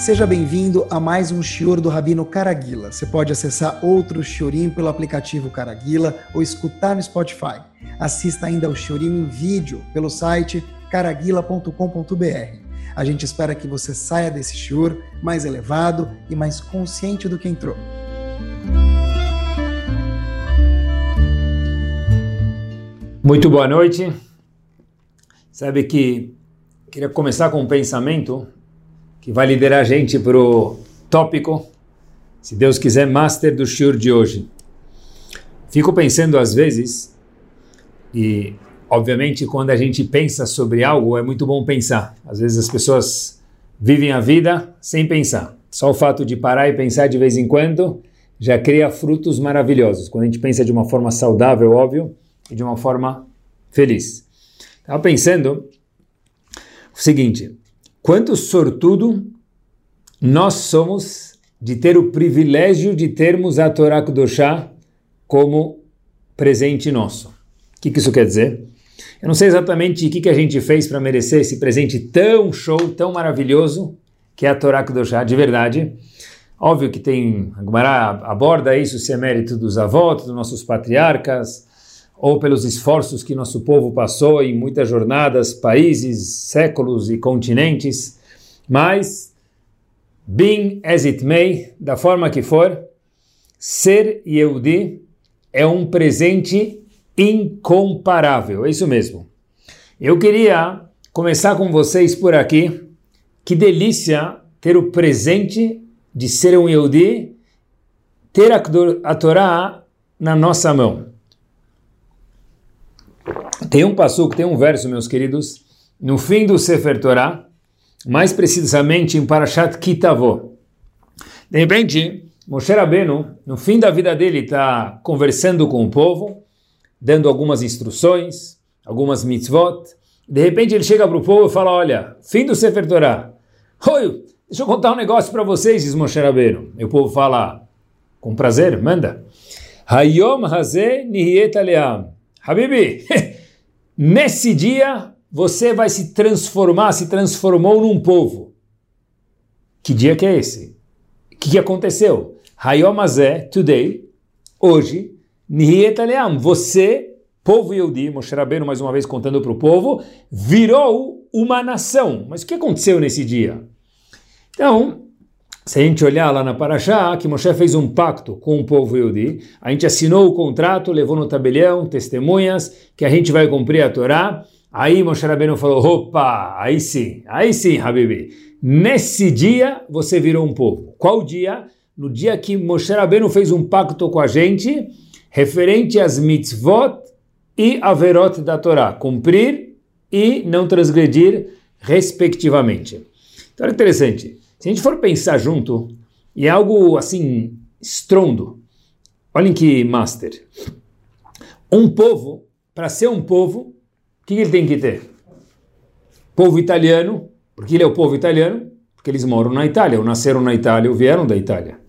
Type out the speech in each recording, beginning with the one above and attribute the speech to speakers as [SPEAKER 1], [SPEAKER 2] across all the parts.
[SPEAKER 1] Seja bem-vindo a mais um Shior do Rabino Caraguila. Você pode acessar outro Shiorim pelo aplicativo Caraguila ou escutar no Spotify. Assista ainda ao Shiorim em vídeo pelo site caraguila.com.br. A gente espera que você saia desse Shior mais elevado e mais consciente do que entrou.
[SPEAKER 2] Muito boa noite. Sabe que queria começar com um pensamento que vai liderar a gente para o tópico, se Deus quiser, master do shiur de hoje. Fico pensando às vezes, e obviamente quando a gente pensa sobre algo é muito bom pensar. Às vezes as pessoas vivem a vida sem pensar. Só o fato de parar e pensar de vez em quando já cria frutos maravilhosos. Quando a gente pensa de uma forma saudável, óbvio, e de uma forma feliz. Estava pensando o seguinte: quanto sortudo nós somos de ter o privilégio de termos a Torá Kudoshá como presente nosso. O que, que isso quer dizer? Eu não sei exatamente o que, que a gente fez para merecer esse presente tão show, tão maravilhoso, que é a Torá Kudoshá, de verdade. Óbvio que tem, a Gemara aborda isso, se é mérito dos avós, dos nossos patriarcas, ou pelos esforços que nosso povo passou em muitas jornadas, países, séculos e continentes, mas, being as it may, da forma que for, ser Yehudi é um presente incomparável, é isso mesmo. Eu queria começar com vocês por aqui, que delícia ter o presente de ser um Yehudi, ter a, Torá na nossa mão. Tem um passuco, tem um verso, meus queridos, no fim do Sefer Torah, mais precisamente em Parashat Kitavó. De repente, Moshe Rabbeinu, no fim da vida dele, está conversando com o povo, dando algumas instruções, algumas mitzvot. De repente ele chega para o povo e fala, olha, fim do Sefer Torah. Oi, deixa eu contar um negócio para vocês, diz Moshe Rabbeinu. E o povo fala, com prazer, manda. Hayom hazeh nihiet aleam. Habibi, Nesse dia, você vai se transformar, se transformou num povo. Que dia que é esse? O que, que aconteceu? Hayomazé, today, hoje, Nihietaleam, você, povo Yehudi, Moshe Rabbeinu mais uma vez contando para o povo, virou uma nação. Mas o que aconteceu nesse dia? Então, se a gente olhar lá na Paraxá, que Moshe fez um pacto com o povo Yehudi, a gente assinou o contrato, levou no tabelião testemunhas que a gente vai cumprir a Torá. Aí Moshe Rabbeinu falou, opa, aí sim, aí sim, Habibi. Nesse dia você virou um povo. Qual dia? No dia que Moshe Rabbeinu fez um pacto com a gente, referente às mitzvot e averot da Torá, cumprir e não transgredir, respectivamente. Então é interessante. Se a gente for pensar junto, e é algo assim, estrondo, olhem que master. Um povo, para ser um povo, o que ele tem que ter? Povo italiano, porque ele é o povo italiano, porque eles moram na Itália, ou nasceram na Itália, ou vieram da Itália.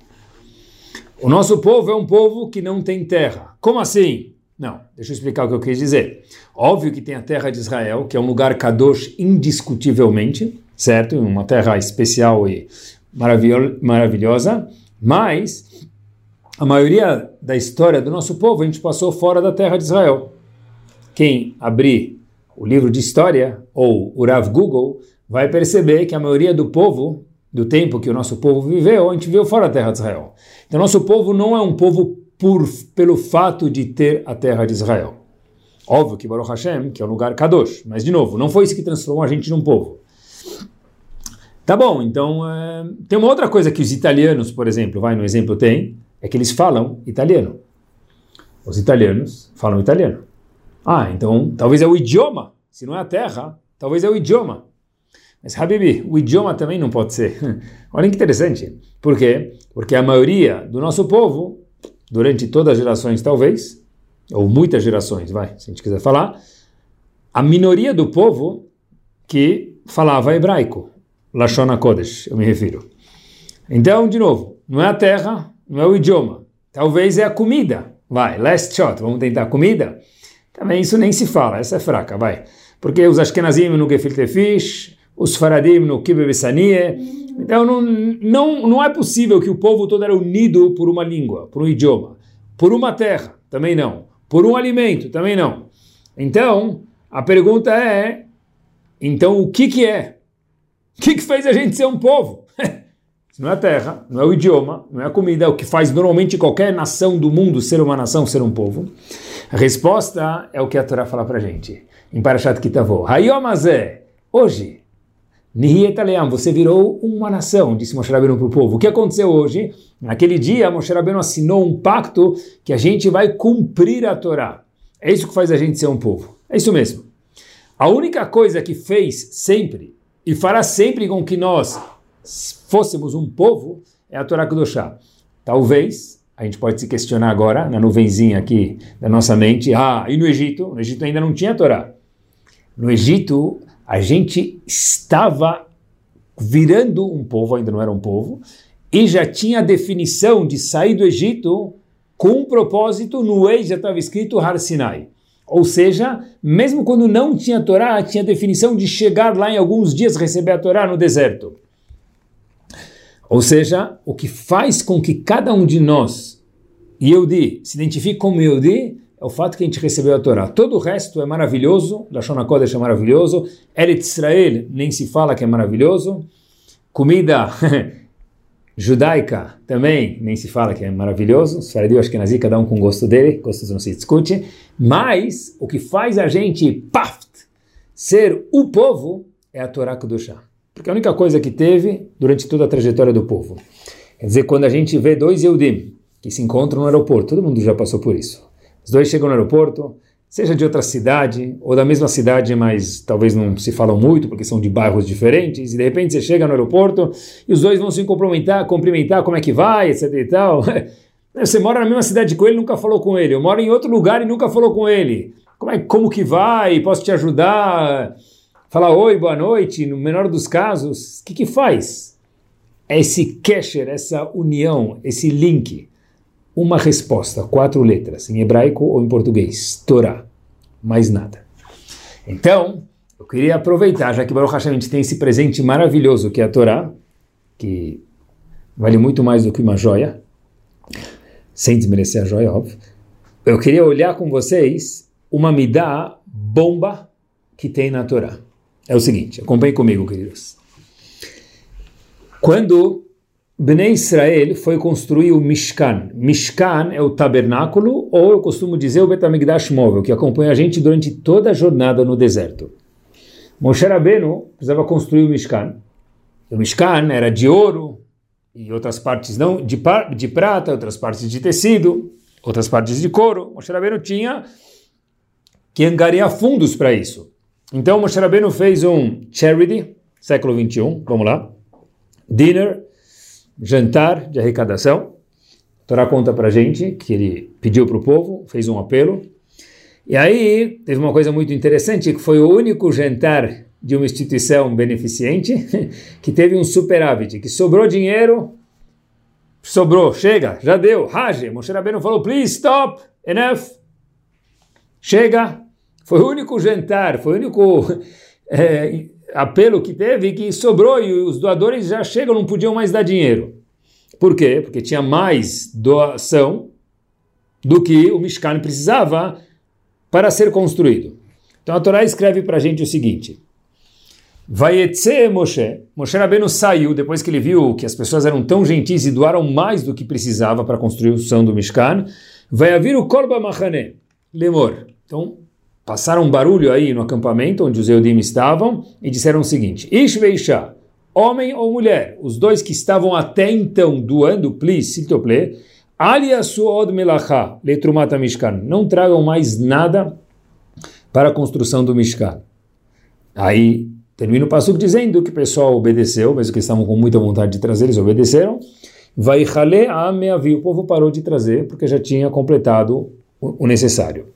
[SPEAKER 2] O nosso povo é um povo que não tem terra. Como assim? Não, deixa eu explicar o que eu quis dizer. Óbvio que tem a terra de Israel, que é um lugar kadosh indiscutivelmente, certo? Uma terra especial e maravilhosa, mas a maioria da história do nosso povo a gente passou fora da terra de Israel. Quem abrir o livro de história ou o Rav Google vai perceber que a maioria do povo, do tempo que o nosso povo viveu, a gente viveu fora da terra de Israel. Então, nosso povo não é um povo por, pelo fato de ter a terra de Israel. Óbvio que Baruch Hashem, que é um lugar kadosh, mas de novo, não foi isso que transformou a gente num povo. Tá bom, então é... tem uma outra coisa que os italianos, por exemplo, vai no exemplo tem, é que eles falam italiano. Os italianos falam italiano. Ah, então talvez é o idioma. Se não é a terra, talvez é o idioma. Mas, Habibi, o idioma também não pode ser. Olha que interessante. Por quê? Porque a maioria do nosso povo, durante todas as gerações talvez, ou muitas gerações, vai, se a gente quiser falar, a minoria do povo que falava hebraico. Lashon Kodesh, eu me refiro. Então, de novo, não é a terra, não é o idioma. Talvez é a comida. Vai, last shot, vamos tentar comida? Também isso nem se fala, essa é fraca, vai. Porque os Ashkenazim no Gefilte Fish, os Faradim no Kibe Bessanie, Então não, não, não é possível que o povo todo era unido por uma língua, por um idioma, por uma terra, também não, por um alimento, também não. Então, a pergunta é, então o que que é? O que que fez a gente ser um povo? não é a terra, não é o idioma, não é a comida, é o que faz normalmente qualquer nação do mundo ser uma nação, ser um povo. A resposta é o que a Torá fala para gente. Em Parashat Kitavô. Hayomazé, hoje, Nihietaleam, você virou uma nação, disse Moshe Rabbeinu para o povo. O que aconteceu hoje? Naquele dia, Moshe Rabbeinu assinou um pacto que a gente vai cumprir a Torá. É isso que faz a gente ser um povo. É isso mesmo. A única coisa que fez sempre e fará sempre com que nós fôssemos um povo é a Torá Kudoshá. Talvez, a gente pode se questionar agora, na nuvenzinha aqui da nossa mente, ah, e no Egito? No Egito ainda não tinha Torá. No Egito, a gente estava virando um povo, ainda não era um povo, e já tinha a definição de sair do Egito com um propósito, no ex já estava escrito Har Sinai. Ou seja, mesmo quando não tinha Torá, tinha definição de chegar lá em alguns dias receber a Torá no deserto. Ou seja, o que faz com que cada um de nós, Yehudi, se identifique como Yehudi, é o fato que a gente recebeu a Torá. Todo o resto é maravilhoso, Lashon HaKodesh é maravilhoso, Eretz Israel nem se fala que é maravilhoso, comida judaica também nem se fala que é maravilhoso, Sfaradi acho que nazi, cada um com gosto dele, gostos não se discute, mas o que faz a gente, paft, ser o povo é a Torá Kudoshá. Porque é a única coisa que teve durante toda a trajetória do povo. Quer dizer, quando a gente vê dois Yehudim que se encontram no aeroporto, todo mundo já passou por isso. Os dois chegam no aeroporto, seja de outra cidade ou da mesma cidade, mas talvez não se falam muito porque são de bairros diferentes, e de repente você chega no aeroporto e os dois vão se cumprimentar, cumprimentar como é que vai, etc e tal. Você mora na mesma cidade com ele, nunca falou com ele. Eu moro em outro lugar e nunca falou com ele. Como é como que vai? Posso te ajudar? Falar oi, boa noite, no menor dos casos. O que que faz? É esse kesher, essa união, esse link uma resposta, quatro letras, em hebraico ou em português, Torá, mais nada. Então, eu queria aproveitar, já que Baruch Hashem a gente tem esse presente maravilhoso que é a Torá, que vale muito mais do que uma joia, sem desmerecer a joia, óbvio. Eu queria olhar com vocês uma midá bomba que tem na Torá. É o seguinte, acompanhe comigo, queridos. Quando Bnei Israel foi construir o Mishkan. Mishkan é o tabernáculo, ou eu costumo dizer o Betamigdash móvel, que acompanha a gente durante toda a jornada no deserto. Moshe Rabbeinu precisava construir o Mishkan. O Mishkan era de ouro, e outras partes não, de, de prata, outras partes de tecido, outras partes de couro. Moshe Rabbeinu tinha que angariar fundos para isso. Então Moshe Rabbeinu fez um charity, século 21, vamos lá, dinner, jantar de arrecadação. A Torá conta para gente que ele pediu para o povo, fez um apelo. E aí teve uma coisa muito interessante, que foi o único jantar de uma instituição beneficente que teve um superávit, que sobrou dinheiro, sobrou, chega, já deu, Rage, Moshe Rabbeinu falou, please stop, enough, chega, foi o único jantar, foi o único é, apelo que teve que sobrou e os doadores já chegam, não podiam mais dar dinheiro. Por quê? Porque tinha mais doação do que o Mishkan precisava para ser construído. Então a Torá escreve para a gente o seguinte: Vaietze Moshe, Moshe Rabbeinu saiu depois que ele viu que as pessoas eram tão gentis e doaram mais do que precisava para a construção do Mishkan. Vai haver o Korba Machane, Lemor. Então passaram um barulho aí no acampamento onde os Eudim estavam e disseram o seguinte: Ish veisha, homem ou mulher, os dois que estavam até então doando, please, siltople, alia suod melacha, letrumata mishkan, não tragam mais nada para a construção do Mishkan. Aí termina o passo dizendo que o pessoal obedeceu, mesmo que estavam com muita vontade de trazer, eles obedeceram. Vai a meavi, o povo parou de trazer porque já tinha completado o necessário.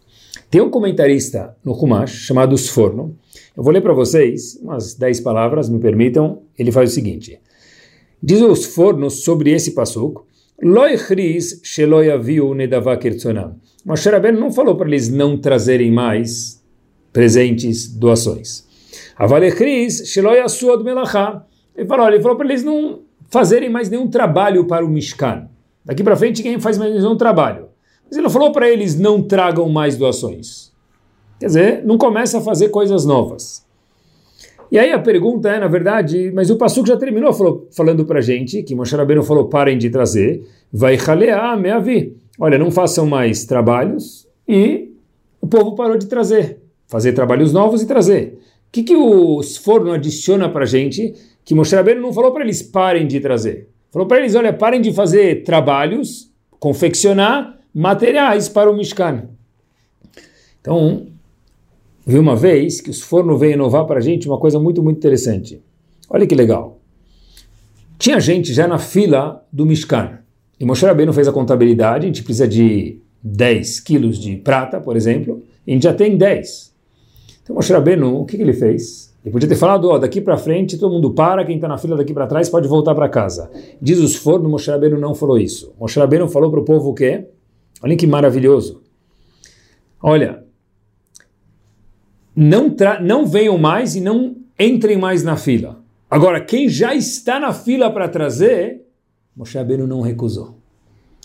[SPEAKER 2] Tem um comentarista no Humash chamado Sforno. Eu vou ler para vocês umas 10 palavras, me permitam. Ele faz o seguinte: Diz o Sforno sobre esse passuco. Loi chris sheloi aviu nedavá kirtzonam. Moshe Rabbeinu não falou para eles não trazerem mais presentes, doações. Ele falou, ele falou para eles não fazerem mais nenhum trabalho para o Mishkan. Daqui para frente, quem faz mais nenhum trabalho. Mas ele não falou para eles não tragam mais doações. Quer dizer, não começa a fazer coisas novas. E aí a pergunta é, na verdade, mas o Passuco já terminou falou, falando para gente, que Moshe Rabbeinu falou, parem de trazer, vai ralear, meavi. Olha, não façam mais trabalhos e o povo parou de trazer. Fazer trabalhos novos e trazer. O que, que o forno adiciona para gente que Moshe Rabbeinu não falou para eles parem de trazer? Falou para eles, olha, parem de fazer trabalhos, confeccionar materiais para o Mishkan. Então, vi uma vez que os forno veio inovar para a gente uma coisa muito, muito interessante. Olha que legal. Tinha gente já na fila do Mishkan. E Moshe Rabbeinu fez a contabilidade, a gente precisa de 10 quilos de prata, por exemplo, e a gente já tem 10. Então Moshe Rabbeinu, o que, que ele fez? Ele podia ter falado, ó, daqui para frente todo mundo para, quem está na fila daqui para trás pode voltar para casa. Diz os fornos, Moshe Rabbeinu não falou isso. Moshe Rabbeinu falou para o povo o quê? Olha que maravilhoso. Olha, não, não venham mais e não entrem mais na fila. Agora, quem já está na fila para trazer, Moshe Rabbeinu não recusou.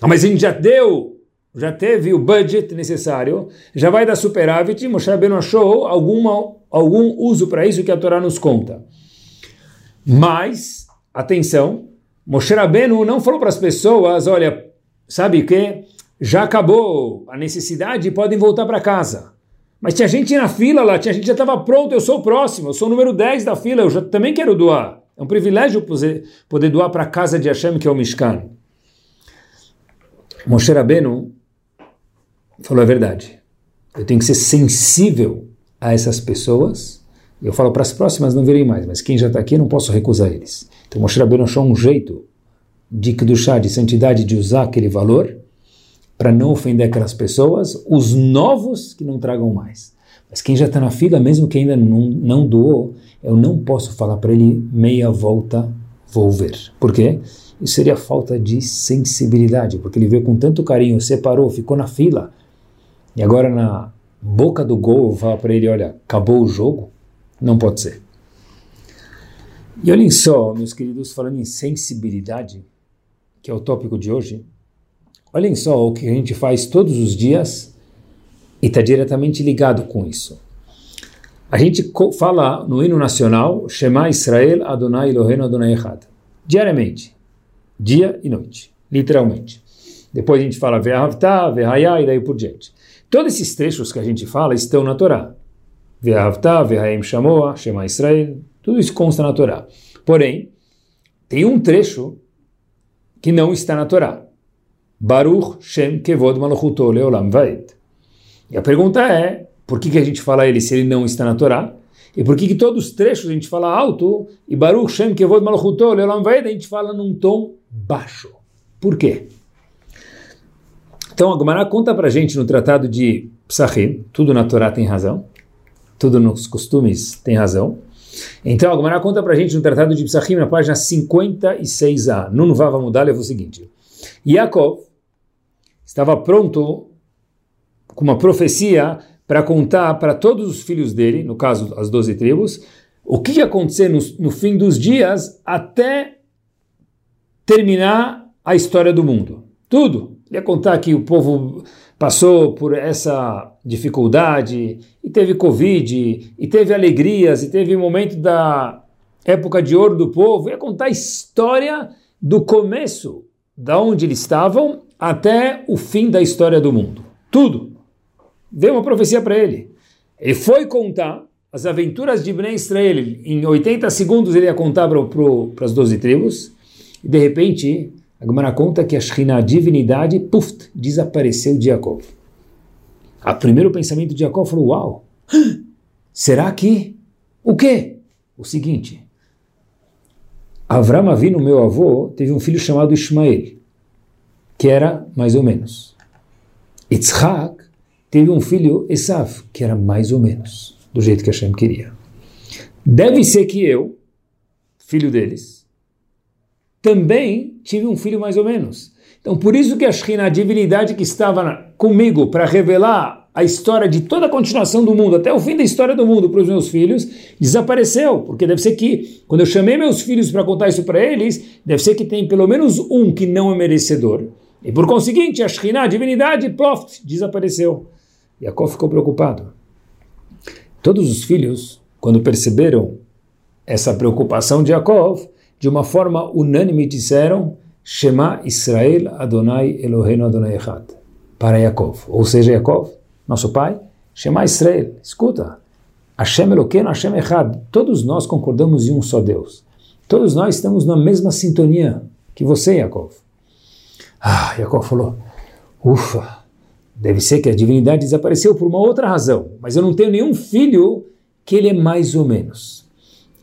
[SPEAKER 2] Ah, mas a gente já deu, já teve o budget necessário, já vai dar superávit, Moshe Rabbeinu achou alguma, algum uso para isso que a Torá nos conta. Mas, atenção, Moshe Rabbeinu não falou para as pessoas, olha, sabe o que? Já acabou a necessidade, podem voltar para casa. Mas tinha gente na fila lá, tinha gente já estava pronto, eu sou o próximo, eu sou o número 10 da fila, eu já também quero doar. É um privilégio poder, doar para a casa de Hashem, que é o Mishkan. Moshe Rabbeinu falou a verdade. Eu tenho que ser sensível a essas pessoas. Eu falo para as próximas não virem mais, mas quem já está aqui não posso recusar eles. Então Moshe Rabbeinu achou um jeito de chá, de santidade, de usar aquele valor para não ofender aquelas pessoas, os novos que não tragam mais. Mas quem já está na fila, mesmo que ainda não, não doou, eu não posso falar para ele meia volta, vou ver. Por quê? Isso seria falta de sensibilidade, porque ele veio com tanto carinho, separou, ficou na fila, e agora na boca do gol eu falar para ele, olha, acabou o jogo? Não pode ser. E olhem só, meus queridos, falando em sensibilidade, que é o tópico de hoje, Olhem só o que a gente faz todos os dias e está diretamente ligado com isso. A gente fala no hino nacional Shema Israel Adonai Eloheinu Adonai Echad. Diariamente. Dia e noite. Literalmente. Depois a gente fala Ve'ahavta, Ve'haya e daí por diante. Todos esses trechos que a gente fala estão na Torá. Ve'ahavta, Ve'hayim Shamoa, Shema Israel. Tudo isso consta na Torá. Porém, tem um trecho que não está na Torá. Baruch Shem Kevod Malchuto Leolam Vaed. E a pergunta é, por que, que a gente fala ele se ele não está na Torá? E por que, que todos os trechos a gente fala alto e Baruch Shem Kevod Malchuto Leolam Vaed a gente fala num tom baixo? Por quê? Então a Gemara conta pra gente no tratado de Psachim, tudo na Torá tem razão, tudo nos costumes tem razão. Então a Gemara conta pra gente no tratado de Psachim, na página 56a, Nun Vava Mudar, leva o seguinte. Yaakov estava pronto com uma profecia para contar para todos os filhos dele, no caso as doze tribos, o que ia acontecer no, no fim dos dias até terminar a história do mundo. Tudo. Ele ia contar que o povo passou por essa dificuldade, e teve Covid, e teve alegrias, e teve o momento da época de ouro do povo. Ia contar a história do começo, da onde eles estavam, até o fim da história do mundo. Tudo. Deu uma profecia para ele. Ele foi contar as aventuras de Bnei Israel. Em 80 segundos ele ia contar para as 12 tribos. E de repente, a Gemara conta que a Shekhinah, a divindade, puf, desapareceu de Jacob. O primeiro pensamento de Jacob falou, uau, será que... O quê? O seguinte, Avram Avinu, meu avô, teve um filho chamado Ismael que era mais ou menos. Yitzhak teve um filho, Esav, que era mais ou menos, do jeito que Hashem queria. Deve ser que eu, filho deles, também tive um filho mais ou menos. Então, por isso que a Shekhinah, a divindade que estava comigo para revelar a história de toda a continuação do mundo, até o fim da história do mundo para os meus filhos, desapareceu. Porque deve ser que, quando eu chamei meus filhos para contar isso para eles, deve ser que tem pelo menos um que não é merecedor. E por conseguinte, a Shekhinah, a divindade, ploft, desapareceu. Yaakov ficou preocupado. Todos os filhos, quando perceberam essa preocupação de Yaakov, de uma forma unânime disseram Shema Israel Adonai Eloheinu Adonai Echad para Yaakov. Ou seja, Yaakov, nosso pai, Shema Israel, escuta, Hashem Eloqueno, Hashem Echad, todos nós concordamos em um só Deus. Todos nós estamos na mesma sintonia que você, Yaakov. Ah, Yaakov falou, ufa, deve ser que a divindade desapareceu por uma outra razão, mas eu não tenho nenhum filho que ele é mais ou menos.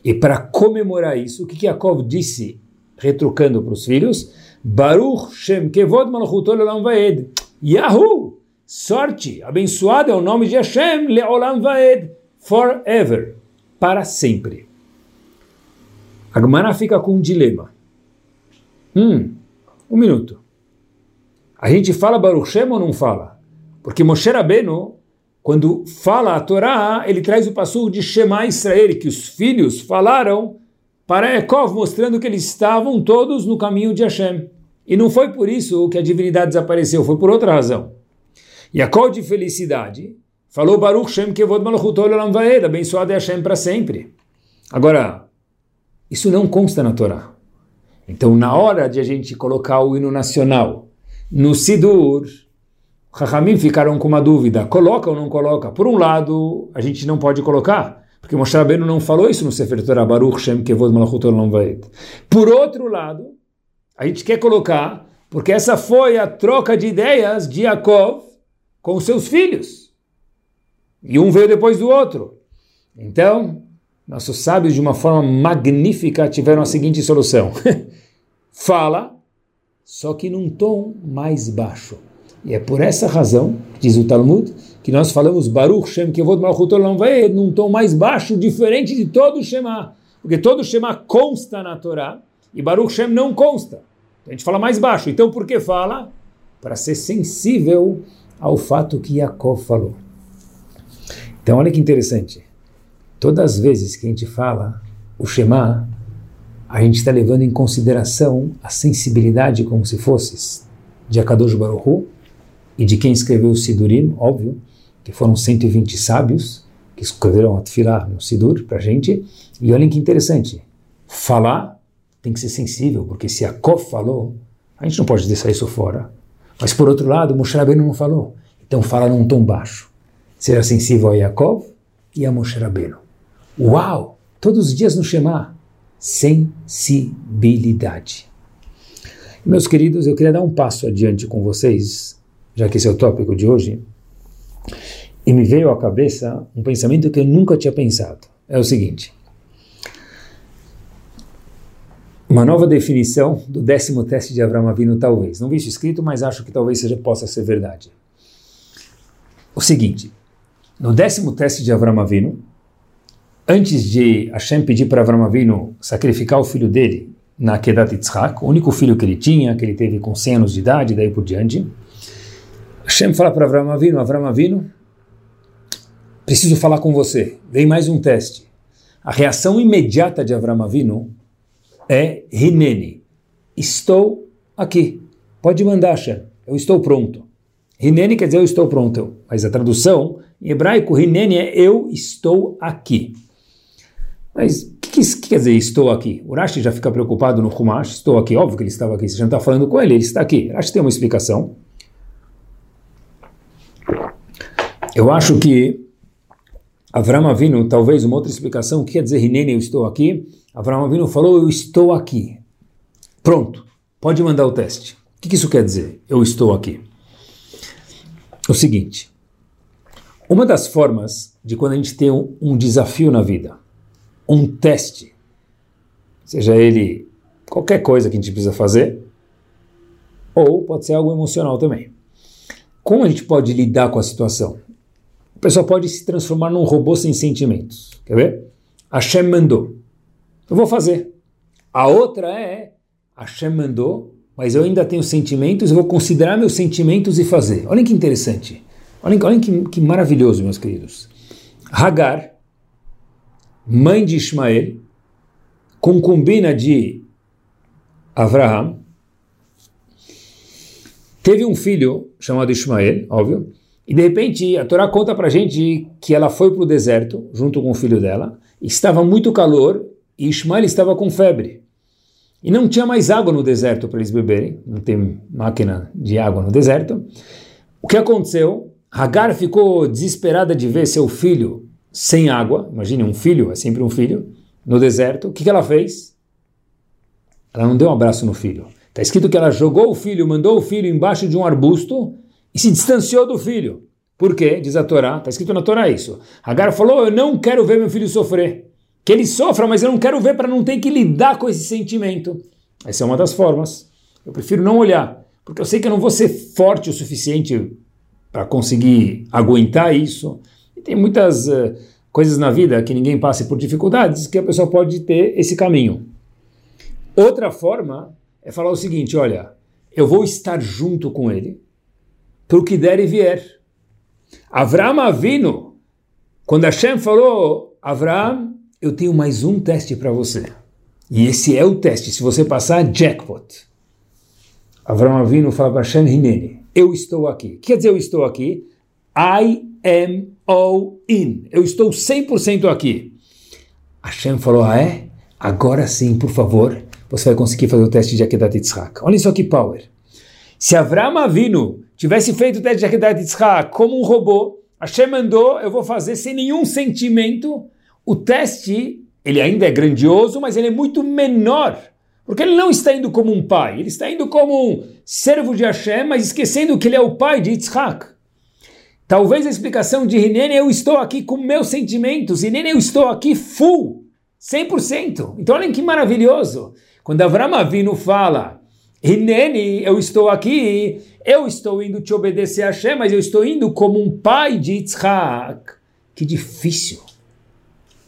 [SPEAKER 2] E para comemorar isso, o que Yaakov disse, retrucando para os filhos? Baruch Shem Kevod Malchuto Leolam Vaed. Yahoo! Sorte, abençoado é o nome de Hashem, Leolam Vaed, forever, para sempre. A fica com um dilema. Hum, um minuto. A gente fala Baruch Shem ou não fala? Porque Moshe Rabbeinu quando fala a Torá, ele traz o passo de Shema Israel, que os filhos falaram para Yaakov, mostrando que eles estavam todos no caminho de Hashem. E não foi por isso que a divindade desapareceu, foi por outra razão. Yaakov de felicidade falou Baruch Shem Kevod Malchut Olam Vaed, abençoado é Hashem para sempre. Agora, isso não consta na Torá. Então, na hora de a gente colocar o hino nacional no Sidur, Rahamim ficaram com uma dúvida, coloca ou não coloca? Por um lado, a gente não pode colocar, porque Moshe Rabbeinu não falou isso no Sefer Torah, Baruch Shem Kevod Malachut Olam Vaed. Por outro lado, a gente quer colocar, porque essa foi a troca de ideias de Yaakov com seus filhos. E um veio depois do outro. Então, nossos sábios, de uma forma magnífica, tiveram a seguinte solução. Fala, só que num tom mais baixo. E é por essa razão, diz o Talmud, que nós falamos Baruch Shem Kevod Malchut Olam Vaed num tom mais baixo, diferente de todo o Shema. Porque todo o Shema consta na Torá e Baruch Shem não consta. A gente fala mais baixo. Então por que fala? Para ser sensível ao fato que Yaakov falou. Então olha que interessante. Todas as vezes que a gente fala o Shema, a gente está levando em consideração a sensibilidade como se fosse de Akadosh Baruch e de quem escreveu o Sidurim, óbvio, que foram 120 sábios que escreveram a Tfilah no Sidur para a gente. E olhem que interessante, falar tem que ser sensível, porque se Kof falou, a gente não pode deixar isso fora. Mas por outro lado, Moshe Rabbeinu não falou. Então fala num tom baixo. Será sensível a Yaakov e a Moshe Rabbeinu. Uau! Todos os dias no Shema. Sensibilidade. Meus queridos, eu queria dar um passo adiante com vocês já que esse é o tópico de hoje, e me veio à cabeça um pensamento que eu nunca tinha pensado. É o seguinte: uma nova definição do décimo teste de Avraham Avinu, talvez. Não vi isso escrito, mas acho que talvez seja, possa ser verdade. O seguinte: no décimo teste de Avraham Avinu, antes de Hashem pedir para Avraham Avinu sacrificar o filho dele na Kedat Yitzhak, o único filho que ele tinha, que ele teve com 100 anos de idade, daí por diante, Hashem fala para Avram Avinu, Avram Avinu, preciso falar com você. Vem mais um teste. A reação imediata de Avram Avinu é Hineni. Estou aqui. Pode mandar, Hashem. Eu estou pronto. Hineni quer dizer eu estou pronto. Mas a tradução em hebraico, Hineni é eu estou aqui. Mas o que, que, que, quer dizer estou aqui? O Rashi já fica preocupado no Humash. Estou aqui. Óbvio que ele estava aqui. Você já não está falando com ele. Ele está aqui. Rashi tem uma explicação. Eu acho que Avram Avinu, talvez uma outra explicação, o que quer dizer Hinene, eu estou aqui? Avram Avinu falou, eu estou aqui. Pronto, pode mandar o teste. O que isso quer dizer? Eu estou aqui. O seguinte, uma das formas de quando a gente tem um, um desafio na vida, um teste, seja ele qualquer coisa que a gente precisa fazer, ou pode ser algo emocional também. Como a gente pode lidar com a situação? a pessoa pode se transformar num robô sem sentimentos. Quer ver? Hashem mandou. Eu vou fazer. A outra é Hashem mandou, mas eu ainda tenho sentimentos, eu vou considerar meus sentimentos e fazer. Olha que interessante. Olhem, olhem que, que maravilhoso, meus queridos. Hagar, mãe de Ismael, concubina de Abraham, teve um filho chamado Ismael, óbvio, e de repente a Torá conta para gente que ela foi para o deserto junto com o filho dela, estava muito calor e Ismael estava com febre. E não tinha mais água no deserto para eles beberem, não tem máquina de água no deserto. O que aconteceu? Hagar ficou desesperada de ver seu filho sem água, imagine um filho, é sempre um filho, no deserto. O que, que ela fez? Ela não deu um abraço no filho. Está escrito que ela jogou o filho, mandou o filho embaixo de um arbusto e se distanciou do filho. Por quê? Diz a Torá, está escrito na Torá isso. Hagar falou: Eu não quero ver meu filho sofrer. Que ele sofra, mas eu não quero ver para não ter que lidar com esse sentimento. Essa é uma das formas. Eu prefiro não olhar, porque eu sei que eu não vou ser forte o suficiente para conseguir aguentar isso. Tem muitas uh, coisas na vida que ninguém passe por dificuldades que a pessoa pode ter esse caminho. Outra forma é falar o seguinte: olha, eu vou estar junto com ele para o que der e vier. Avram Avino, quando Hashem falou, Avram, eu tenho mais um teste para você. E esse é o teste. Se você passar, jackpot. Avram Avino fala para Hashem Hineni, eu estou aqui. O que quer dizer eu estou aqui? I am all in. Eu estou 100% aqui. Hashem falou, ah é? Agora sim, por favor, você vai conseguir fazer o teste de Akedat Yitzhak. Olha só que power. Se Avram Avinu tivesse feito o teste de Akedat Yitzhak como um robô, Hashem mandou, eu vou fazer sem nenhum sentimento, o teste, ele ainda é grandioso, mas ele é muito menor, porque ele não está indo como um pai, ele está indo como um servo de Hashem, mas esquecendo que ele é o pai de Yitzhak. Talvez a explicação de Hinene, eu estou aqui com meus sentimentos, Hinene, eu estou aqui full, 100%. Então olhem que maravilhoso. Quando Avram Avinu fala, Hinene, eu estou aqui, eu estou indo te obedecer a Hashem, mas eu estou indo como um pai de Yitzhak. Que difícil.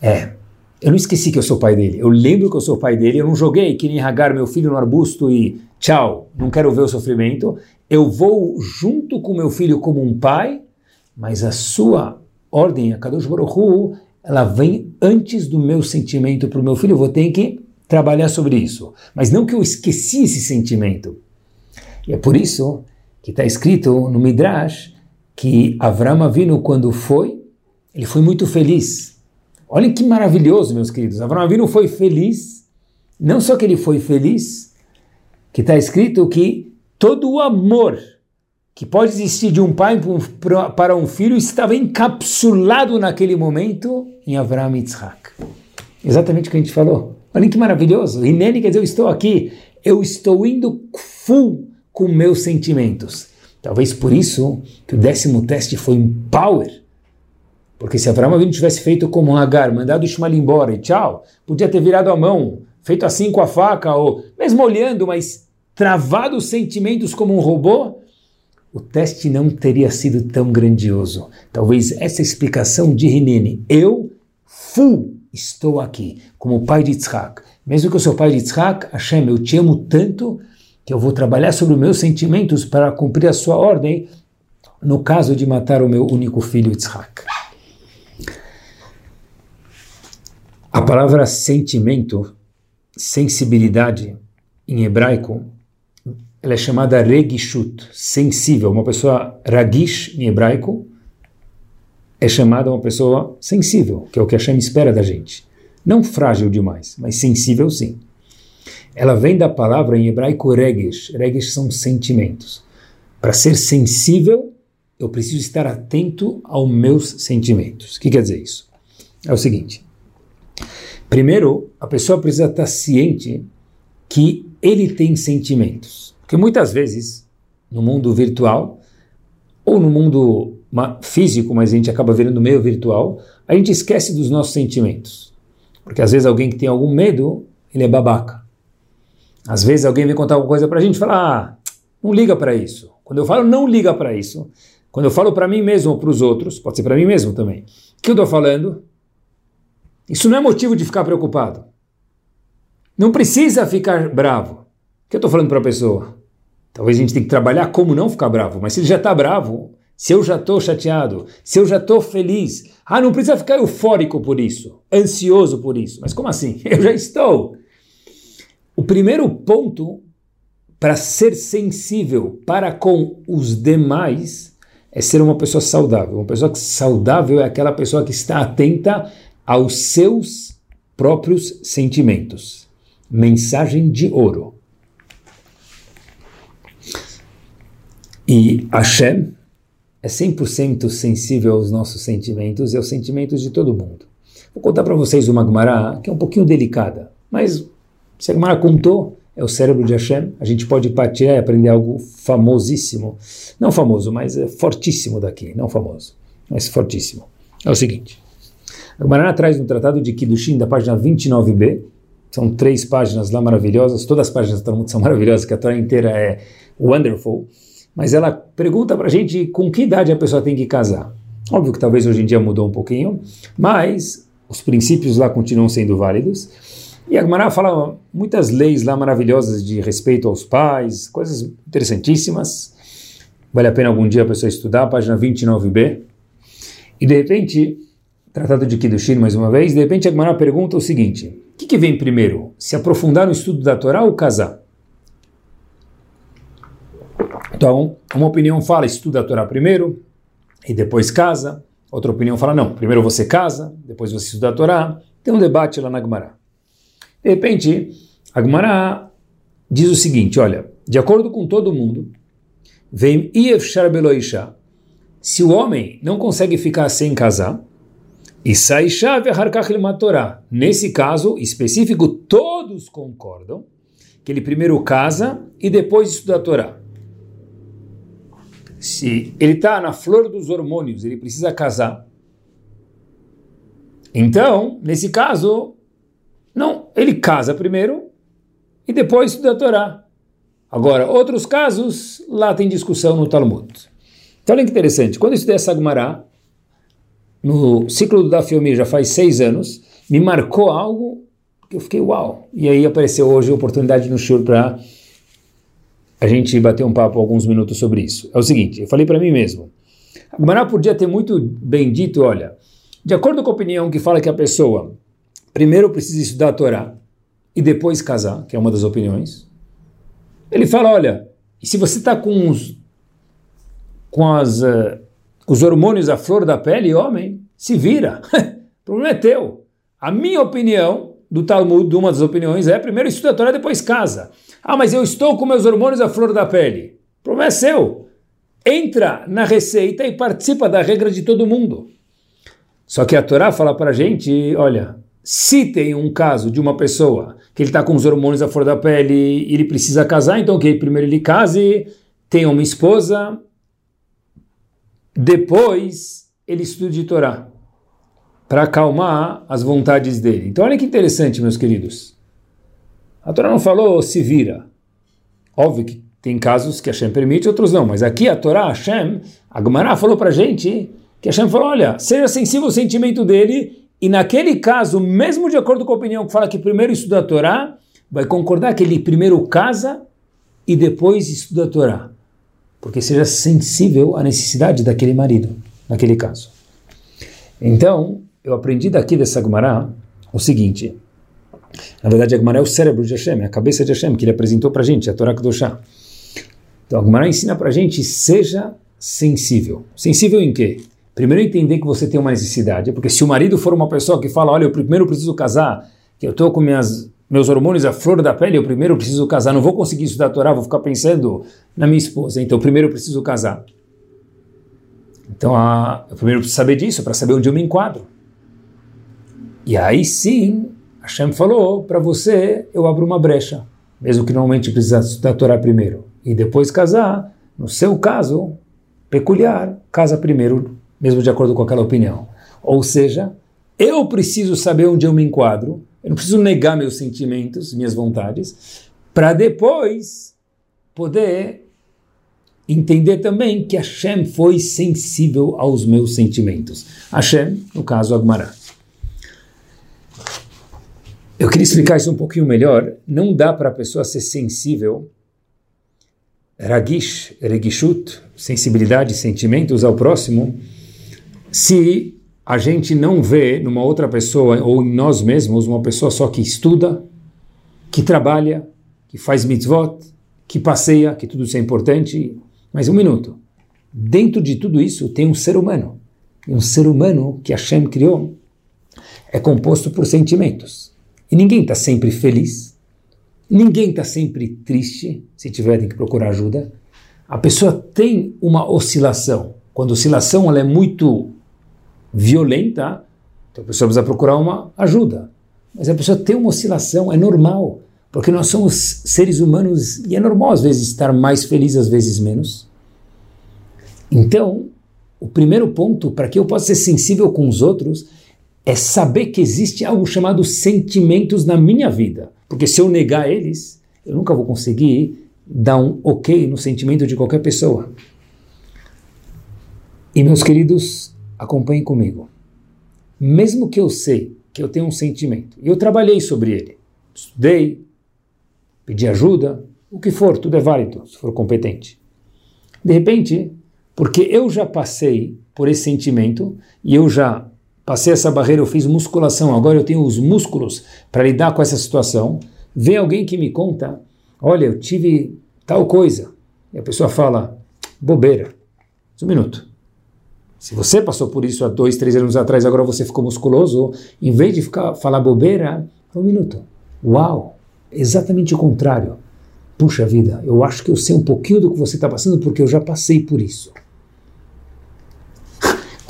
[SPEAKER 2] É, eu não esqueci que eu sou pai dele. Eu lembro que eu sou pai dele. Eu não joguei que nem meu filho, no arbusto e tchau, não quero ver o sofrimento. Eu vou junto com meu filho como um pai, mas a sua ordem, a Kadosh Hu, ela vem antes do meu sentimento para o meu filho. Eu vou ter que trabalhar sobre isso. Mas não que eu esqueci esse sentimento. E é por isso que está escrito no Midrash que Avram Avinu, quando foi, ele foi muito feliz. Olhem que maravilhoso, meus queridos. Avram Avinu foi feliz. Não só que ele foi feliz, que está escrito que todo o amor que pode existir de um pai para um filho estava encapsulado naquele momento em Avram Yitzhak. Exatamente o que a gente falou. Olha que maravilhoso. Hineni quer dizer, eu estou aqui, eu estou indo full com meus sentimentos. Talvez por isso que o décimo teste foi um power. Porque se Abraão Avinu tivesse feito como um Agar, mandado Ishmael embora e tchau, podia ter virado a mão, feito assim com a faca, ou mesmo olhando, mas travado os sentimentos como um robô, o teste não teria sido tão grandioso. Talvez essa explicação de Hineni, eu full estou aqui, como pai de Yitzhak. Mesmo que eu sou pai de Yitzhak, Hashem, eu te amo tanto que eu vou trabalhar sobre meus sentimentos para cumprir a sua ordem, no caso de matar o meu único filho Yitzhak. A palavra sentimento, sensibilidade, em hebraico, ela é chamada regishut, sensível. Uma pessoa ragish, em hebraico, é chamada uma pessoa sensível, que é o que a Hashem espera da gente. Não frágil demais, mas sensível sim. Ela vem da palavra em hebraico regesh. Regesh são sentimentos. Para ser sensível, eu preciso estar atento aos meus sentimentos. O que quer dizer isso? É o seguinte. Primeiro, a pessoa precisa estar ciente que ele tem sentimentos. Porque muitas vezes, no mundo virtual, ou no mundo físico, mas a gente acaba virando meio virtual, a gente esquece dos nossos sentimentos. Porque às vezes alguém que tem algum medo, ele é babaca. Às vezes alguém vem contar alguma coisa para a gente e fala, ah, não liga para isso. Quando eu falo não liga para isso, quando eu falo para mim mesmo ou para os outros, pode ser para mim mesmo também, o que eu estou falando? Isso não é motivo de ficar preocupado. Não precisa ficar bravo. O que eu estou falando para a pessoa? Talvez a gente tenha que trabalhar como não ficar bravo, mas se ele já está bravo, se eu já estou chateado, se eu já estou feliz, ah, não precisa ficar eufórico por isso, ansioso por isso. Mas como assim? Eu já estou. O primeiro ponto para ser sensível para com os demais é ser uma pessoa saudável. Uma pessoa saudável é aquela pessoa que está atenta aos seus próprios sentimentos. Mensagem de ouro. E Hashem é 100% sensível aos nossos sentimentos e aos sentimentos de todo mundo. Vou contar para vocês uma Gemara que é um pouquinho delicada, mas se a Gemara contou, é o cérebro de Hashem, a gente pode partir e aprender algo famosíssimo. Não famoso, mas é fortíssimo daqui, não famoso, mas fortíssimo. É o seguinte, a Gemara traz no Tratado de Kiddushin, da página 29b, são três páginas lá maravilhosas, todas as páginas do Talmud são maravilhosas, que a Torá inteira é wonderful, mas ela pergunta para a gente com que idade a pessoa tem que casar. Óbvio que talvez hoje em dia mudou um pouquinho, mas os princípios lá continuam sendo válidos. E a Gemara fala muitas leis lá maravilhosas de respeito aos pais, coisas interessantíssimas. Vale a pena algum dia a pessoa estudar, página 29b. E de repente, tratado de Kiddushin mais uma vez, de repente a Gemara pergunta o seguinte, o que, que vem primeiro? Se aprofundar no estudo da Torá ou casar? Então, uma opinião fala estuda a Torá primeiro e depois casa. Outra opinião fala não, primeiro você casa, depois você estuda a Torá. Tem um debate lá na Gemara. De repente, a Gemara diz o seguinte, olha, de acordo com todo mundo, vem Iefshar Beloisha, se o homem não consegue ficar sem casar, e Saisha Torá, nesse caso específico, todos concordam que ele primeiro casa e depois estuda a Torá se ele está na flor dos hormônios, ele precisa casar. Então, nesse caso, não, ele casa primeiro e depois estuda a Torá. Agora, outros casos, lá tem discussão no Talmud. Então, olha que interessante, quando eu estudei essa Gemara, no ciclo do Dafyomi já faz seis anos, me marcou algo que eu fiquei uau. E aí apareceu hoje a oportunidade no Shur para a gente bateu um papo alguns minutos sobre isso. É o seguinte, eu falei para mim mesmo, a Gemara podia ter muito bem dito, olha, de acordo com a opinião que fala que a pessoa primeiro precisa estudar a Torá e depois casar, que é uma das opiniões, ele fala, olha, se você está com os, com as, uh, os hormônios à flor da pele, homem, se vira. o problema é teu. A minha opinião do Talmud, de uma das opiniões, é primeiro estuda a Torá, depois casa. Ah, mas eu estou com meus hormônios à flor da pele. O problema é seu. Entra na receita e participa da regra de todo mundo. Só que a Torá fala para a gente, olha, se tem um caso de uma pessoa que ele está com os hormônios à flor da pele e ele precisa casar, então ok, primeiro ele case, tenha uma esposa, depois ele estude Torá para acalmar as vontades dele. Então olha que interessante, meus queridos. A Torá não falou se vira. Óbvio que tem casos que Hashem permite, outros não. Mas aqui a Torá, Hashem, a Gemara falou para gente que Hashem falou, olha, seja sensível ao sentimento dele e naquele caso, mesmo de acordo com a opinião que fala que primeiro estuda a Torá, vai concordar que ele primeiro casa e depois estuda a Torá. Porque seja sensível à necessidade daquele marido, naquele caso. Então, eu aprendi daqui dessa Gemara o seguinte, na verdade, a Gemara é o cérebro de Hashem, é a cabeça de Hashem, que ele apresentou para a gente, a Torá Kedoshá. Então, a Gemara ensina para a gente, seja sensível. Sensível em quê? Primeiro, entender que você tem uma necessidade, porque se o marido for uma pessoa que fala, olha, eu primeiro preciso casar, que eu estou com minhas, meus hormônios à flor da pele, eu primeiro preciso casar, não vou conseguir estudar a Torá, vou ficar pensando na minha esposa, então primeiro eu preciso casar. Então, a, eu primeiro preciso saber disso, para saber onde eu me enquadro. E aí sim, Hashem falou, para você eu abro uma brecha, mesmo que normalmente precisa estudar a Torá primeiro, e depois casar, no seu caso, peculiar, casa primeiro, mesmo de acordo com aquela opinião. Ou seja, eu preciso saber onde eu me enquadro, eu não preciso negar meus sentimentos, minhas vontades, para depois poder entender também que Hashem foi sensível aos meus sentimentos. Hashem, no caso, Agmará. Eu queria explicar isso um pouquinho melhor. Não dá para a pessoa ser sensível ragish, regishut, sensibilidade, sentimentos ao próximo, se a gente não vê numa outra pessoa ou em nós mesmos uma pessoa só que estuda, que trabalha, que faz mitzvot, que passeia, que tudo isso é importante. Mas um minuto. Dentro de tudo isso tem um ser humano. E um ser humano que Hashem criou é composto por sentimentos. E ninguém está sempre feliz, ninguém está sempre triste, se tiver tem que procurar ajuda. A pessoa tem uma oscilação. Quando a oscilação ela é muito violenta, então a pessoa precisa procurar uma ajuda. Mas a pessoa tem uma oscilação, é normal, porque nós somos seres humanos e é normal às vezes estar mais feliz, às vezes menos. Então, o primeiro ponto para que eu possa ser sensível com os outros é saber que existe algo chamado sentimentos na minha vida. Porque se eu negar eles, eu nunca vou conseguir dar um ok no sentimento de qualquer pessoa. E meus queridos, acompanhem comigo. Mesmo que eu sei que eu tenho um sentimento, e eu trabalhei sobre ele, estudei, pedi ajuda, o que for, tudo é válido, se for competente. De repente, porque eu já passei por esse sentimento e eu já passei essa barreira, eu fiz musculação, agora eu tenho os músculos para lidar com essa situação. Vem alguém que me conta, olha, eu tive tal coisa. E a pessoa fala, bobeira. Um minuto. Se você passou por isso há dois, três anos atrás, agora você ficou musculoso, em vez de ficar falar bobeira, um minuto. Uau! Exatamente o contrário. Puxa vida, eu acho que eu sei um pouquinho do que você está passando porque eu já passei por isso.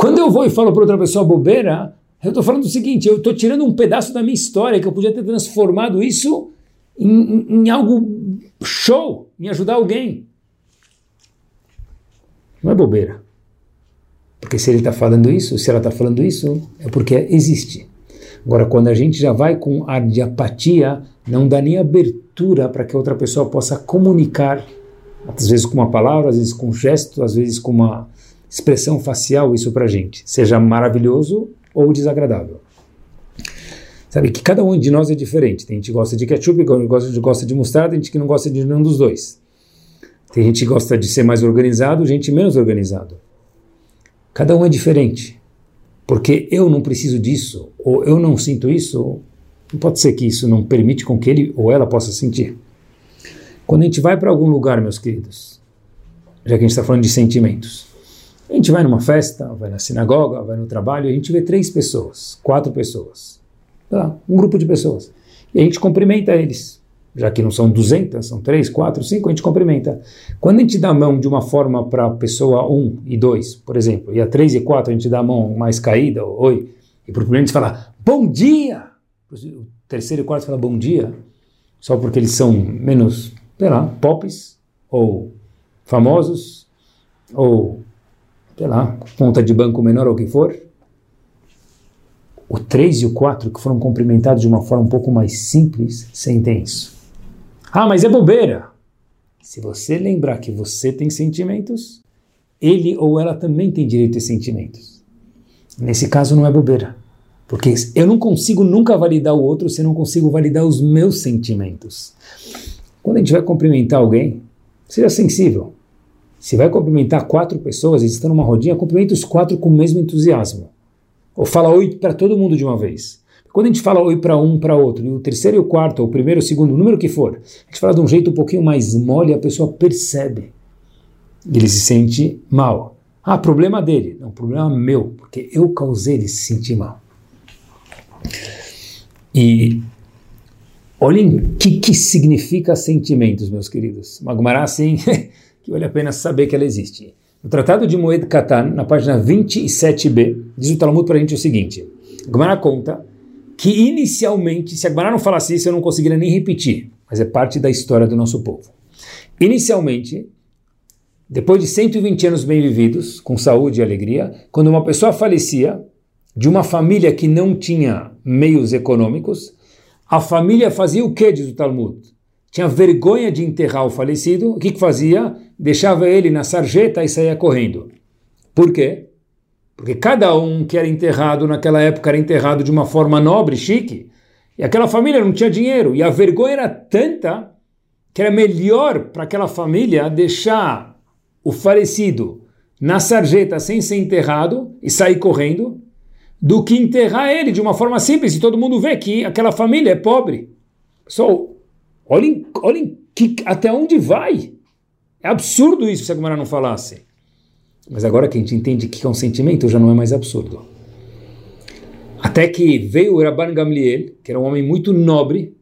[SPEAKER 2] Quando eu vou e falo para outra pessoa bobeira, eu estou falando o seguinte: eu estou tirando um pedaço da minha história que eu podia ter transformado isso em, em, em algo show, em ajudar alguém. Não é bobeira. Porque se ele está falando isso, se ela está falando isso, é porque existe. Agora, quando a gente já vai com ar de apatia, não dá nem abertura para que outra pessoa possa comunicar, às vezes com uma palavra, às vezes com um gesto, às vezes com uma expressão facial, isso para gente, seja maravilhoso ou desagradável. Sabe que cada um de nós é diferente. Tem gente que gosta de ketchup, gosta de, gosta de mostarda, tem gente que não gosta de nenhum dos dois. Tem gente que gosta de ser mais organizado, gente menos organizado. Cada um é diferente. Porque eu não preciso disso, ou eu não sinto isso, não pode ser que isso não permite com que ele ou ela possa sentir. Quando a gente vai para algum lugar, meus queridos, já que a gente está falando de sentimentos, a gente vai numa festa, vai na sinagoga, vai no trabalho, a gente vê três pessoas, quatro pessoas, tá? um grupo de pessoas, e a gente cumprimenta eles já que não são 200, são 3, 4, 5, a gente cumprimenta. Quando a gente dá a mão de uma forma para a pessoa 1 e 2, por exemplo, e a 3 e 4 a gente dá a mão mais caída, oi, e para o primeiro a gente fala bom dia, o terceiro e quarto fala bom dia, só porque eles são menos, sei lá, pops, ou famosos, ou, sei lá, conta de banco menor ou o que for, o 3 e o 4, que foram cumprimentados de uma forma um pouco mais simples, sentem isso. Ah, mas é bobeira. Se você lembrar que você tem sentimentos, ele ou ela também tem direito a sentimentos. Nesse caso não é bobeira. Porque eu não consigo nunca validar o outro se eu não consigo validar os meus sentimentos. Quando a gente vai cumprimentar alguém, seja sensível. Se vai cumprimentar quatro pessoas, eles estão numa rodinha, cumprimente os quatro com o mesmo entusiasmo. Ou fala oi para todo mundo de uma vez. Quando a gente fala oi para um, para outro, e o terceiro e o quarto, ou o primeiro, o segundo, o número que for, a gente fala de um jeito um pouquinho mais mole, a pessoa percebe. Ele se sente mal. Ah, problema dele. Não, problema meu, porque eu causei ele se sentir mal. E olhem o que, que significa sentimentos, meus queridos. Magmará, assim, que vale a pena saber que ela existe. No Tratado de Moed Katan, na página 27b, diz o Talmud para a gente o seguinte. Magmará conta que inicialmente, se a Gemara não falasse isso, eu não conseguiria nem repetir, mas é parte da história do nosso povo. Inicialmente, depois de 120 anos bem vividos, com saúde e alegria, quando uma pessoa falecia de uma família que não tinha meios econômicos, a família fazia o que, diz o Talmud? Tinha vergonha de enterrar o falecido, o que, que fazia? Deixava ele na sarjeta e saía correndo. Por quê? Porque cada um que era enterrado naquela época era enterrado de uma forma nobre, chique, e aquela família não tinha dinheiro, e a vergonha era tanta que era melhor para aquela família deixar o falecido na sarjeta sem ser enterrado e sair correndo, do que enterrar ele de uma forma simples e todo mundo vê que aquela família é pobre. Pessoal, olhem, olhem que, até onde vai. É absurdo isso se a Gemara não falasse. Mas agora que a gente entende que é um sentimento, já não é mais absurdo. Até que veio o Rabban Gamliel, que era um homem muito nobre,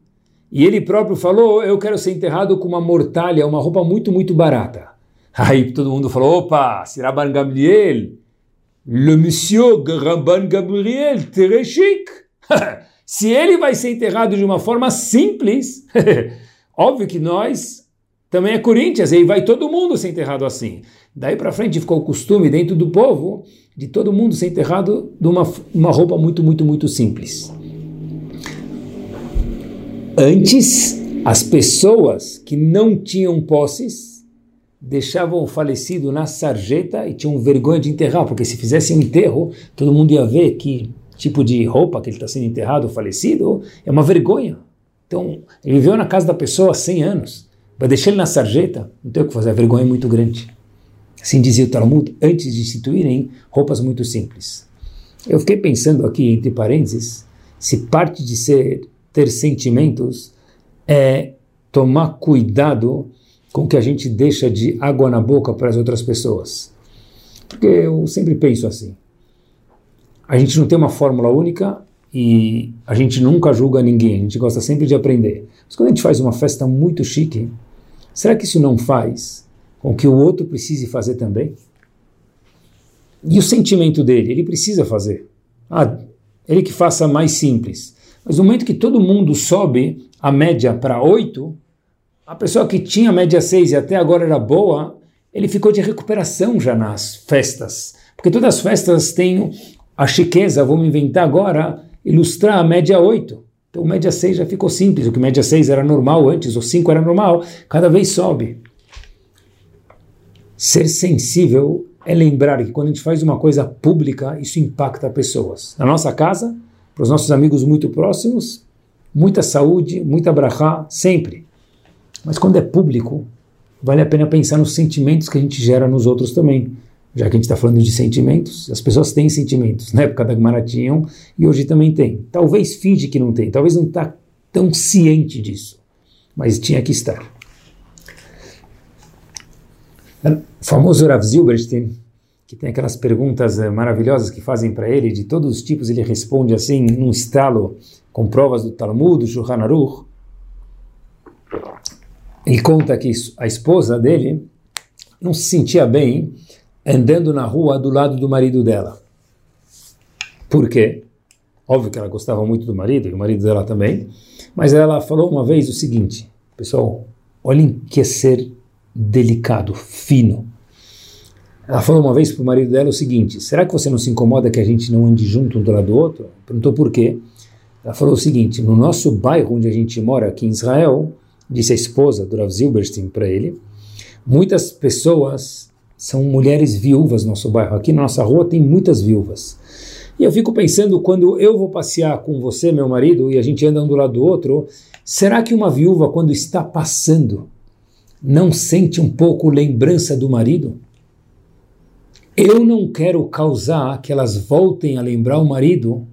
[SPEAKER 2] e ele próprio falou: Eu quero ser enterrado com uma mortalha, uma roupa muito, muito barata. Aí todo mundo falou: opa, se Rabban Gamliel, le monsieur Rabban Gamliel, très chic. se ele vai ser enterrado de uma forma simples, óbvio que nós também é Corinthians, e vai todo mundo ser enterrado assim. Daí para frente ficou o costume dentro do povo de todo mundo ser enterrado de uma, uma roupa muito, muito, muito simples. Antes, as pessoas que não tinham posses deixavam o falecido na sarjeta e tinham vergonha de enterrar, porque se fizessem um enterro, todo mundo ia ver que tipo de roupa que ele está sendo enterrado, falecido, é uma vergonha. Então, ele viveu na casa da pessoa há 100 anos, vai deixar ele na sarjeta, não tem o que fazer, a vergonha é muito grande. Assim dizia o Talmud, antes de instituírem roupas muito simples. Eu fiquei pensando aqui, entre parênteses, se parte de ser ter sentimentos é tomar cuidado com o que a gente deixa de água na boca para as outras pessoas. Porque eu sempre penso assim. A gente não tem uma fórmula única e a gente nunca julga ninguém, a gente gosta sempre de aprender. Mas quando a gente faz uma festa muito chique, será que isso não faz com que o outro precise fazer também? E o sentimento dele, ele precisa fazer. Ah, ele que faça mais simples. Mas no momento que todo mundo sobe a média para 8, a pessoa que tinha média 6 e até agora era boa, ele ficou de recuperação já nas festas. Porque todas as festas têm a chiqueza, vamos inventar agora, ilustrar a média 8. Então, média 6 já ficou simples. O que média 6 era normal antes, ou 5 era normal, cada vez sobe. Ser sensível é lembrar que quando a gente faz uma coisa pública, isso impacta pessoas. Na nossa casa, para os nossos amigos muito próximos, muita saúde, muita brachá, sempre. Mas quando é público, vale a pena pensar nos sentimentos que a gente gera nos outros também. Já que a gente está falando de sentimentos, as pessoas têm sentimentos. Na época da Gemara tinham e hoje também tem. Talvez finge que não tem, talvez não está tão ciente disso, mas tinha que estar. O famoso Rav Zilberstein, que tem aquelas perguntas eh, maravilhosas que fazem para ele, de todos os tipos, ele responde assim, num estalo, com provas do Talmud, do Shulchan Aruch. Ele conta que a esposa dele não se sentia bem andando na rua do lado do marido dela. Por quê? Óbvio que ela gostava muito do marido, e o marido dela também, mas ela falou uma vez o seguinte, pessoal, olhem que ser delicado, fino, ela falou uma vez para o marido dela o seguinte: será que você não se incomoda que a gente não ande junto um do lado do outro? Perguntou por quê. Ela falou o seguinte: no nosso bairro onde a gente mora, aqui em Israel, disse a esposa do Rav Zilberstein para ele, muitas pessoas são mulheres viúvas no nosso bairro. Aqui na nossa rua tem muitas viúvas. E eu fico pensando, quando eu vou passear com você, meu marido, e a gente anda um do lado do outro, será que uma viúva, quando está passando, não sente um pouco lembrança do marido? Eu não quero causar que elas voltem a lembrar o marido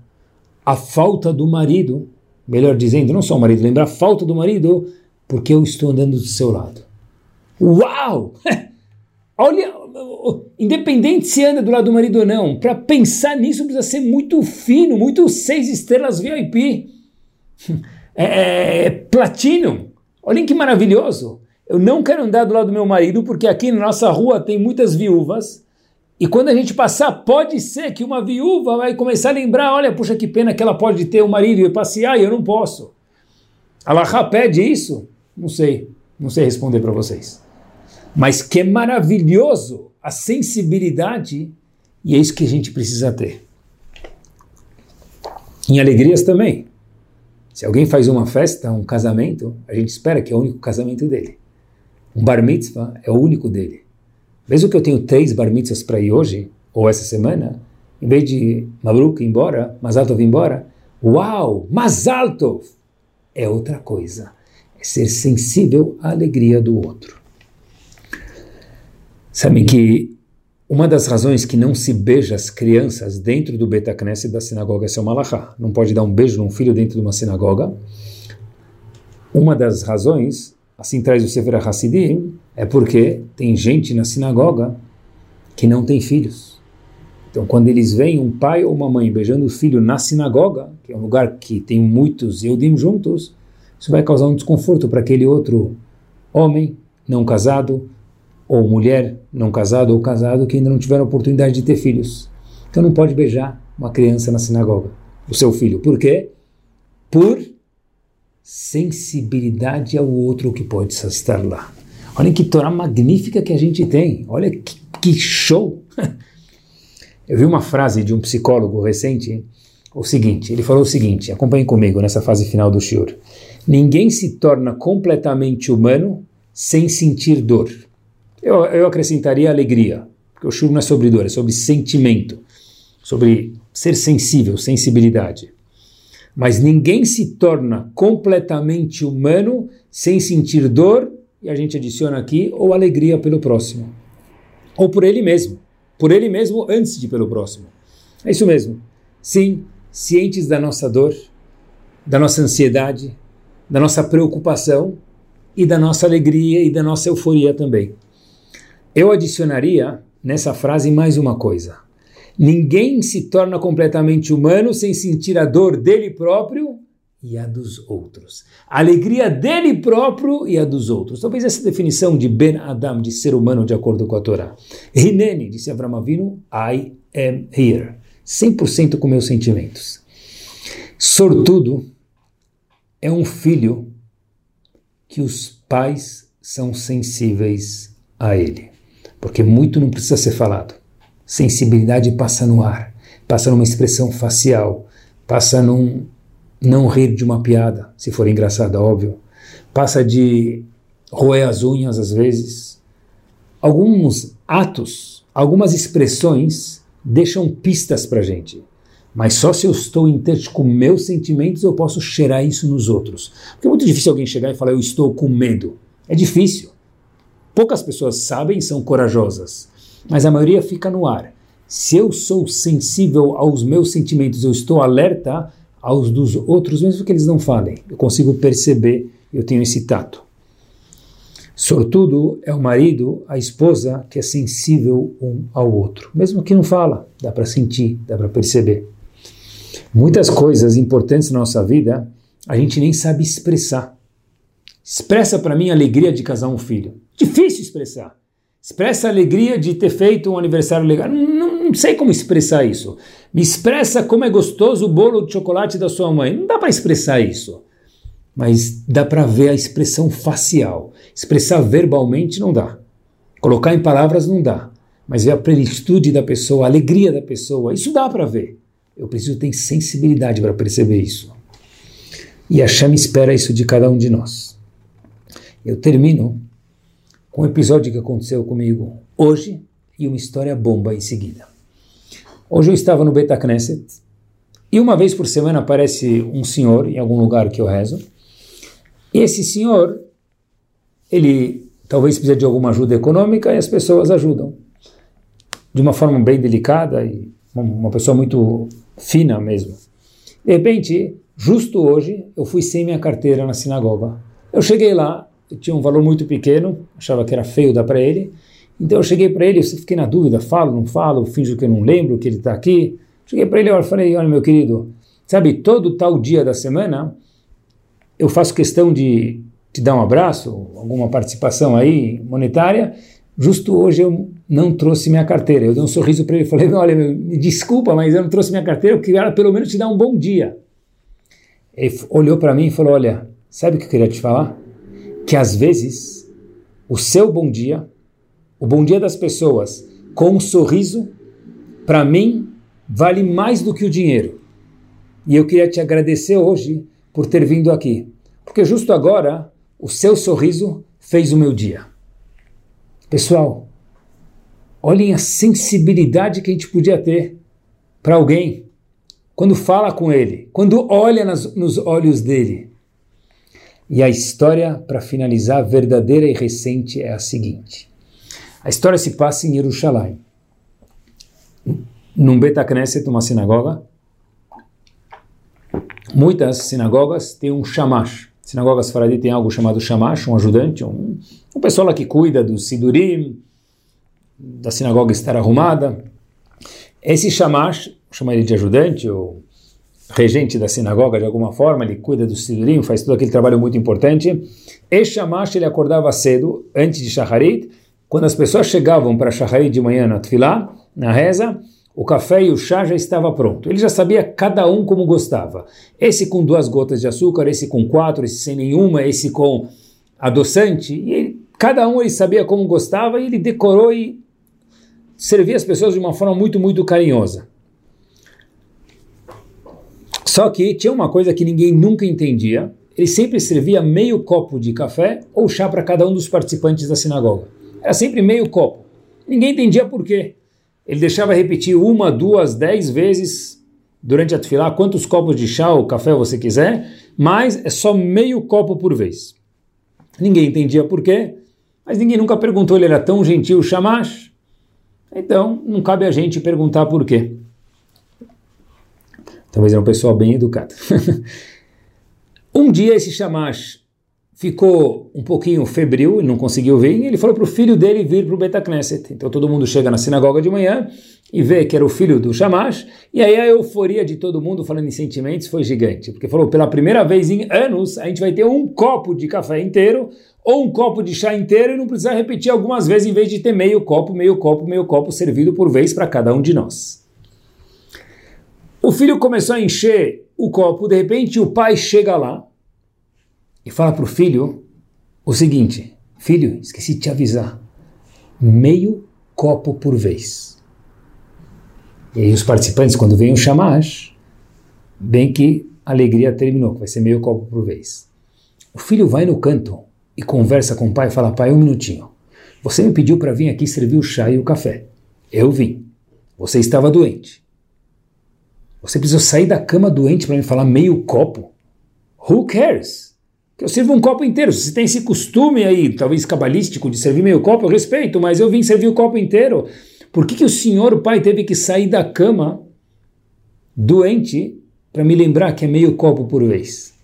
[SPEAKER 2] a falta do marido, melhor dizendo, não só o marido, lembrar a falta do marido, porque eu estou andando do seu lado. Uau! Olha, independente se anda do lado do marido ou não, para pensar nisso precisa ser muito fino, muito seis estrelas VIP. É, é, é platino. Olhem que maravilhoso. Eu não quero andar do lado do meu marido porque aqui na nossa rua tem muitas viúvas e quando a gente passar, pode ser que uma viúva vai começar a lembrar, olha, puxa que pena que ela pode ter um marido e passear e eu não posso. Allah pede isso? Não sei, não sei responder para vocês. Mas que maravilhoso a sensibilidade e é isso que a gente precisa ter. Em alegrias também. Se alguém faz uma festa, um casamento, a gente espera que é o único casamento dele. Um bar mitzvah é o único dele. Mesmo que eu tenho três bar mitzvahs para ir hoje, ou essa semana, em vez de Mabruk embora, Mazaltov embora, uau, Mazaltov! É outra coisa. é ser sensível à alegria do outro. Sabem que uma das razões que não se beija as crianças dentro do Betacneset da sinagoga é seu malachá. Não pode dar um beijo num filho dentro de uma sinagoga. Uma das razões, assim traz o Sefer Hassidim, é porque tem gente na sinagoga que não tem filhos. Então, quando eles veem um pai ou uma mãe beijando o filho na sinagoga, que é um lugar que tem muitos Eudim juntos, isso vai causar um desconforto para aquele outro homem não casado, ou mulher não casado ou casado que ainda não tiveram oportunidade de ter filhos. Então não pode beijar uma criança na sinagoga, o seu filho. Por quê? Por sensibilidade ao outro que pode estar lá. Olha que Torá magnífica que a gente tem. Olha que, que show! Eu vi uma frase de um psicólogo recente, o seguinte, ele falou o seguinte, acompanhe comigo nessa fase final do Shur. Ninguém se torna completamente humano sem sentir dor. Eu, eu acrescentaria alegria, porque o Shur não é sobre dor, é sobre sentimento, sobre ser sensível, sensibilidade. Mas ninguém se torna completamente humano sem sentir dor, e a gente adiciona aqui, ou alegria pelo próximo, ou por ele mesmo, por ele mesmo antes de pelo próximo. É isso mesmo. Sim, cientes da nossa dor, da nossa ansiedade, da nossa preocupação e da nossa alegria e da nossa euforia também. Eu adicionaria nessa frase mais uma coisa. Ninguém se torna completamente humano sem sentir a dor dele próprio e a dos outros. A alegria dele próprio e a dos outros. Talvez essa definição de Ben Adam, de ser humano de acordo com a Torá. Rinene, disse Avram Avinu, I am here. 100% com meus sentimentos. Sortudo é um filho que os pais são sensíveis a ele porque muito não precisa ser falado. Sensibilidade passa no ar, passa numa expressão facial, passa num não rir de uma piada, se for engraçada, óbvio, passa de roer as unhas às vezes. Alguns atos, algumas expressões deixam pistas para gente. Mas só se eu estou touch com meus sentimentos eu posso cheirar isso nos outros. Porque é muito difícil alguém chegar e falar eu estou com medo. É difícil. Poucas pessoas sabem são corajosas, mas a maioria fica no ar. Se eu sou sensível aos meus sentimentos, eu estou alerta aos dos outros, mesmo que eles não falem. Eu consigo perceber, eu tenho esse tato. Sortudo é o marido, a esposa, que é sensível um ao outro. Mesmo que não fala, dá para sentir, dá para perceber. Muitas coisas importantes na nossa vida a gente nem sabe expressar. Expressa para mim a alegria de casar um filho. Difícil expressar. Expressa a alegria de ter feito um aniversário legal. Não, não, sei como expressar isso. Me expressa como é gostoso o bolo de chocolate da sua mãe. Não dá para expressar isso. Mas dá para ver a expressão facial. Expressar verbalmente não dá. Colocar em palavras não dá. Mas ver a plenitude da pessoa, a alegria da pessoa, isso dá para ver. Eu preciso ter sensibilidade para perceber isso. E a chama espera isso de cada um de nós. Eu termino com um episódio que aconteceu comigo hoje e uma história bomba em seguida. Hoje eu estava no Beta Knesset e uma vez por semana aparece um senhor em algum lugar que eu rezo. E esse senhor, ele talvez precise de alguma ajuda econômica e as pessoas ajudam. De uma forma bem delicada e uma pessoa muito fina mesmo. De repente, justo hoje, eu fui sem minha carteira na sinagoga. Eu cheguei lá, tinha um valor muito pequeno, achava que era feio dar para ele. Então eu cheguei para ele, eu fiquei na dúvida, falo, não falo, finjo que eu não lembro que ele está aqui. Cheguei para ele e falei, olha meu querido, sabe, todo tal dia da semana eu faço questão de te dar um abraço, alguma participação aí monetária, justo hoje eu não trouxe minha carteira. Eu dei um sorriso para ele e falei, olha, me desculpa, mas eu não trouxe minha carteira, eu queria pelo menos te dar um bom dia. Ele olhou para mim e falou, olha, sabe o que eu queria te falar? Que às vezes o seu bom dia, o bom dia das pessoas, com um sorriso, para mim vale mais do que o dinheiro. E eu queria te agradecer hoje por ter vindo aqui, porque justo agora o seu sorriso fez o meu dia. Pessoal, olhem a sensibilidade que a gente podia ter para alguém quando fala com ele, quando olha nos olhos dele. E a história, para finalizar, verdadeira e recente, é a seguinte. A história se passa em Jerusalém. Num Beta Knesset, uma sinagoga. Muitas sinagogas têm um shamash. Sinagogas faradi tem algo chamado shamash, um ajudante, um, um pessoal que cuida do sidurim, da sinagoga estar arrumada. Esse shamash, chama ele de ajudante ou regente da sinagoga de alguma forma, ele cuida do sidurim, faz todo aquele trabalho muito importante. Esse shamash ele acordava cedo, antes de shacharit, quando as pessoas chegavam para shacharit de manhã na tefilá, na reza, o café e o chá já estava pronto. Ele já sabia cada um como gostava. Esse com duas gotas de açúcar, esse com quatro, esse sem nenhuma, esse com adoçante. E ele, cada um ele sabia como gostava e ele decorou e servia as pessoas de uma forma muito, muito carinhosa. Só que tinha uma coisa que ninguém nunca entendia. Ele sempre servia meio copo de café ou chá para cada um dos participantes da sinagoga. Era sempre meio copo. Ninguém entendia por quê. Ele deixava repetir uma, duas, dez vezes durante a tefilá quantos copos de chá ou café você quiser, mas é só meio copo por vez. Ninguém entendia por quê, mas ninguém nunca perguntou, ele era tão gentil, chamash. Então, não cabe a gente perguntar por quê. Talvez é um pessoal bem educado. um dia esse chamash ficou um pouquinho febril, ele não conseguiu vir, e ele falou para o filho dele vir para o Betacneset. Então todo mundo chega na sinagoga de manhã e vê que era o filho do Shamash, e aí a euforia de todo mundo falando em sentimentos foi gigante, porque falou, pela primeira vez em anos, a gente vai ter um copo de café inteiro, ou um copo de chá inteiro, e não precisa repetir algumas vezes, em vez de ter meio copo, meio copo, meio copo servido por vez para cada um de nós. O filho começou a encher o copo, de repente o pai chega lá, e fala para o filho o seguinte: Filho, esqueci de te avisar, meio copo por vez. E aí os participantes, quando vem o chamash, bem que a alegria terminou, que vai ser meio copo por vez. O filho vai no canto e conversa com o pai e fala: Pai, um minutinho. Você me pediu para vir aqui servir o chá e o café. Eu vim. Você estava doente. Você precisou sair da cama doente para me falar meio copo? Who cares? que eu sirvo um copo inteiro. Se você tem esse costume aí, talvez cabalístico, de servir meio copo, eu respeito, mas eu vim servir o copo inteiro. Por que, que o senhor, o pai, teve que sair da cama doente para me lembrar que é meio copo por vez?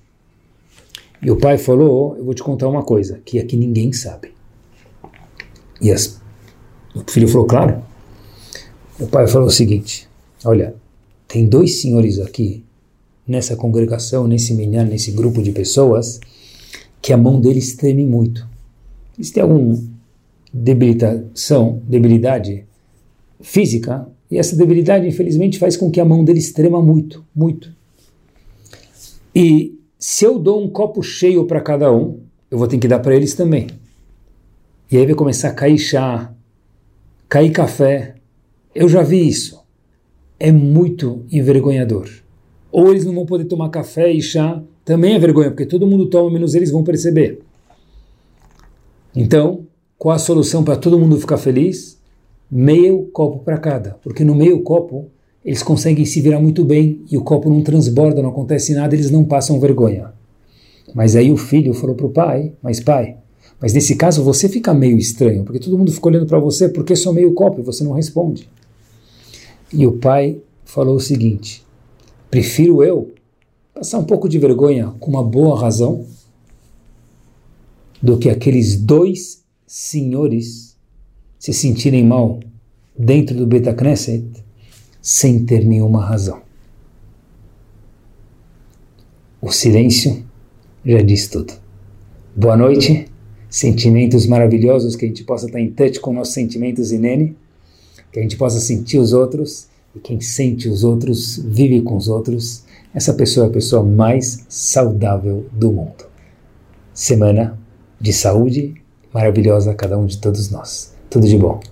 [SPEAKER 2] E o pai falou: Eu vou te contar uma coisa que aqui ninguém sabe. E as... o filho falou: Claro. O pai falou o seguinte: Olha, tem dois senhores aqui nessa congregação, nesse minhar, nesse grupo de pessoas que a mão deles treme muito. Se tem alguma debilitação, debilidade física, e essa debilidade, infelizmente, faz com que a mão deles trema muito, muito. E se eu dou um copo cheio para cada um, eu vou ter que dar para eles também. E aí vai começar a cair chá, cair café. Eu já vi isso. É muito envergonhador. Ou eles não vão poder tomar café e chá, também é vergonha, porque todo mundo toma, menos eles vão perceber. Então, qual a solução para todo mundo ficar feliz? Meio copo para cada, porque no meio copo eles conseguem se virar muito bem e o copo não transborda, não acontece nada, eles não passam vergonha. Mas aí o filho falou para o pai: Mas pai, mas nesse caso você fica meio estranho, porque todo mundo fica olhando para você, porque só meio copo e você não responde. E o pai falou o seguinte: Prefiro eu passar um pouco de vergonha com uma boa razão do que aqueles dois senhores se sentirem mal dentro do Betacneset sem ter nenhuma razão. O silêncio já diz tudo. Boa noite, sentimentos maravilhosos, que a gente possa estar em touch com nossos sentimentos inene, que a gente possa sentir os outros, e quem sente os outros vive com os outros essa pessoa é a pessoa mais saudável do mundo. Semana de saúde maravilhosa a cada um de todos nós. Tudo de bom.